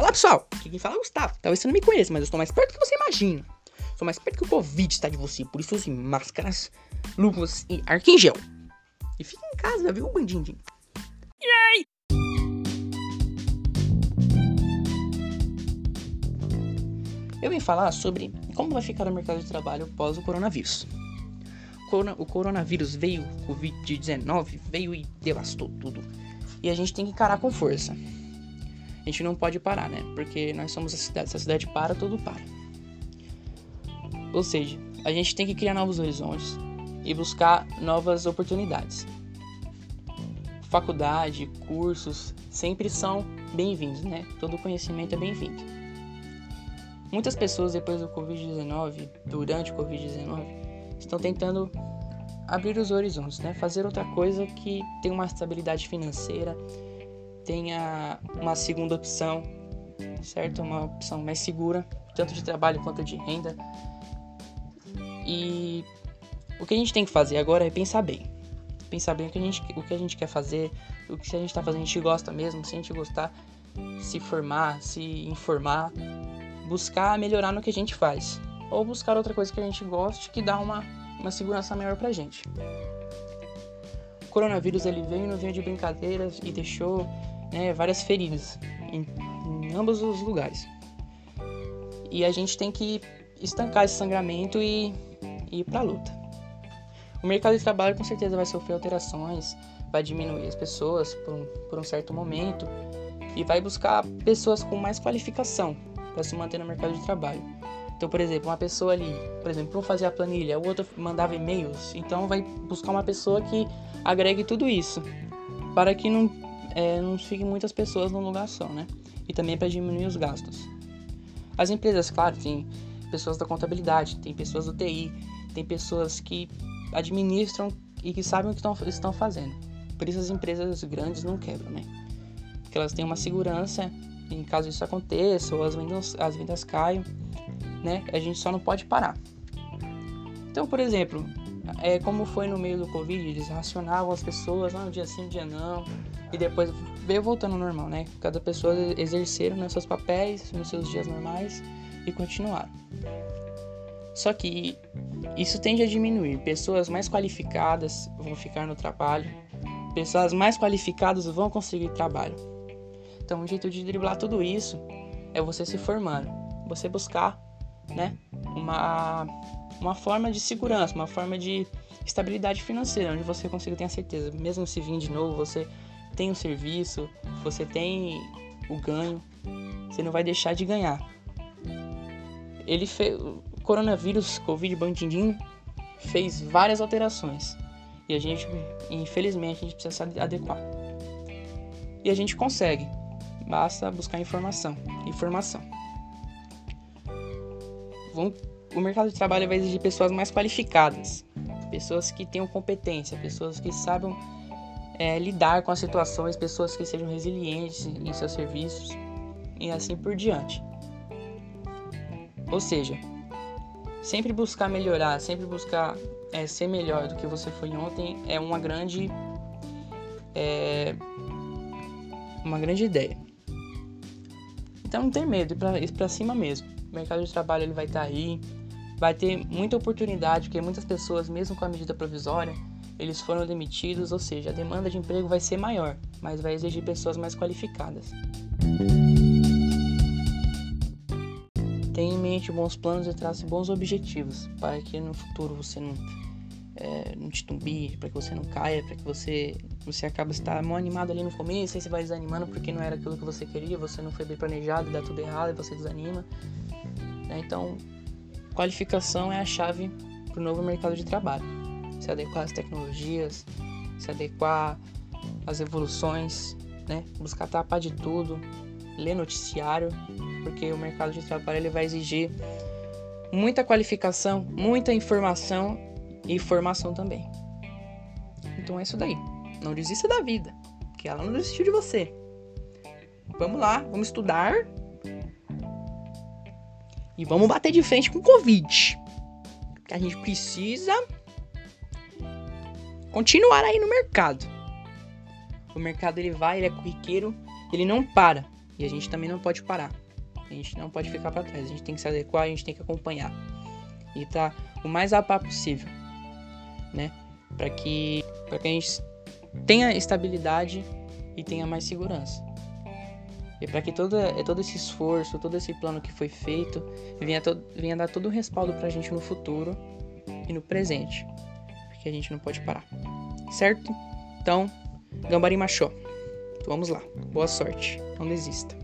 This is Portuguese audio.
Olá pessoal, aqui quem fala é o Gustavo. Talvez você não me conheça, mas eu estou mais perto do que você imagina. Sou mais perto que o Covid está de você, por isso use máscaras, luvas e arco. E fique em casa, viu, bandindim? Yay! Eu vim falar sobre como vai ficar o mercado de trabalho após o coronavírus. O coronavírus veio, o Covid-19 veio e devastou tudo. E a gente tem que encarar com força. A gente não pode parar, né? Porque nós somos a cidade. Se a cidade para, tudo para. Ou seja, a gente tem que criar novos horizontes e buscar novas oportunidades. Faculdade, cursos sempre são bem-vindos, né? Todo conhecimento é bem-vindo. Muitas pessoas depois do Covid-19, durante o Covid-19, estão tentando abrir os horizontes, né? Fazer outra coisa que tem uma estabilidade financeira, tenha uma segunda opção, certo? Uma opção mais segura, tanto de trabalho quanto de renda. E o que a gente tem que fazer agora é pensar bem. Pensar bem o que a gente, o que a gente quer fazer, o que se a gente está fazendo a gente gosta mesmo, se a gente gostar, se formar, se informar, buscar melhorar no que a gente faz. Ou buscar outra coisa que a gente goste que dá uma, uma segurança maior pra gente. O coronavírus ele veio no veio de brincadeiras e deixou né, várias feridas em, em ambos os lugares. E a gente tem que estancar esse sangramento e, e ir para a luta. O mercado de trabalho com certeza vai sofrer alterações, vai diminuir as pessoas por um, por um certo momento e vai buscar pessoas com mais qualificação para se manter no mercado de trabalho. Então, por exemplo, uma pessoa ali, por exemplo, para fazer a planilha, o outro mandava e-mails, então vai buscar uma pessoa que agregue tudo isso, para que não é, não fiquem muitas pessoas num lugar só, né? E também para diminuir os gastos. As empresas, claro, tem pessoas da contabilidade, tem pessoas do TI, tem pessoas que administram e que sabem o que tão, estão fazendo. Por isso as empresas grandes não quebram, né? Porque elas têm uma segurança em caso isso aconteça ou as vendas, as vendas caiam, né? A gente só não pode parar. Então, por exemplo, é como foi no meio do Covid, eles racionavam as pessoas, ah, um dia sim, um dia não, e depois veio voltando ao normal, né? Cada pessoa exerceram nos seus papéis, nos seus dias normais e continuaram. Só que isso tende a diminuir. Pessoas mais qualificadas vão ficar no trabalho, pessoas mais qualificadas vão conseguir trabalho. Então, um jeito de driblar tudo isso é você se formando, você buscar, né, uma uma forma de segurança, uma forma de estabilidade financeira, onde você consiga ter a certeza, mesmo se vir de novo, você tem o serviço, você tem o ganho, você não vai deixar de ganhar. Ele fez o coronavírus, Covid bandidinho, fez várias alterações. E a gente, infelizmente, a gente precisa se adequar. E a gente consegue. Basta buscar informação. Informação. Vamos o mercado de trabalho vai exigir pessoas mais qualificadas, pessoas que tenham competência, pessoas que saibam é, lidar com as situações, pessoas que sejam resilientes em seus serviços e assim por diante. Ou seja, sempre buscar melhorar, sempre buscar é, ser melhor do que você foi ontem é uma grande é, uma grande ideia. Então não tem medo, ir para cima mesmo. O mercado de trabalho ele vai estar tá aí, vai ter muita oportunidade, porque muitas pessoas, mesmo com a medida provisória, eles foram demitidos, ou seja, a demanda de emprego vai ser maior, mas vai exigir pessoas mais qualificadas. Tenha em mente bons planos e trace bons objetivos para que no futuro você não, é, não titumbie, para que você não caia, para que você, você acabe estar mal animado ali no começo, aí você vai desanimando porque não era aquilo que você queria, você não foi bem planejado, dá tudo errado e você desanima. Né? Então, Qualificação é a chave para o novo mercado de trabalho. Se adequar às tecnologias, se adequar às evoluções, né? buscar tapar de tudo, ler noticiário, porque o mercado de trabalho ele vai exigir muita qualificação, muita informação e formação também. Então é isso daí. Não desista da vida, que ela não desistiu de você. Vamos lá, vamos estudar e vamos bater de frente com o Covid. Que a gente precisa continuar aí no mercado. O mercado ele vai, ele é corriqueiro, ele não para. E a gente também não pode parar. A gente não pode ficar para trás. A gente tem que se adequar, a gente tem que acompanhar. E tá o mais a par possível, né? Para que para que a gente tenha estabilidade e tenha mais segurança. E para que todo, todo esse esforço, todo esse plano que foi feito, venha, to, venha dar todo o respaldo para a gente no futuro e no presente. Porque a gente não pode parar. Certo? Então, Gambari Machó. Vamos lá. Boa sorte. Não desista.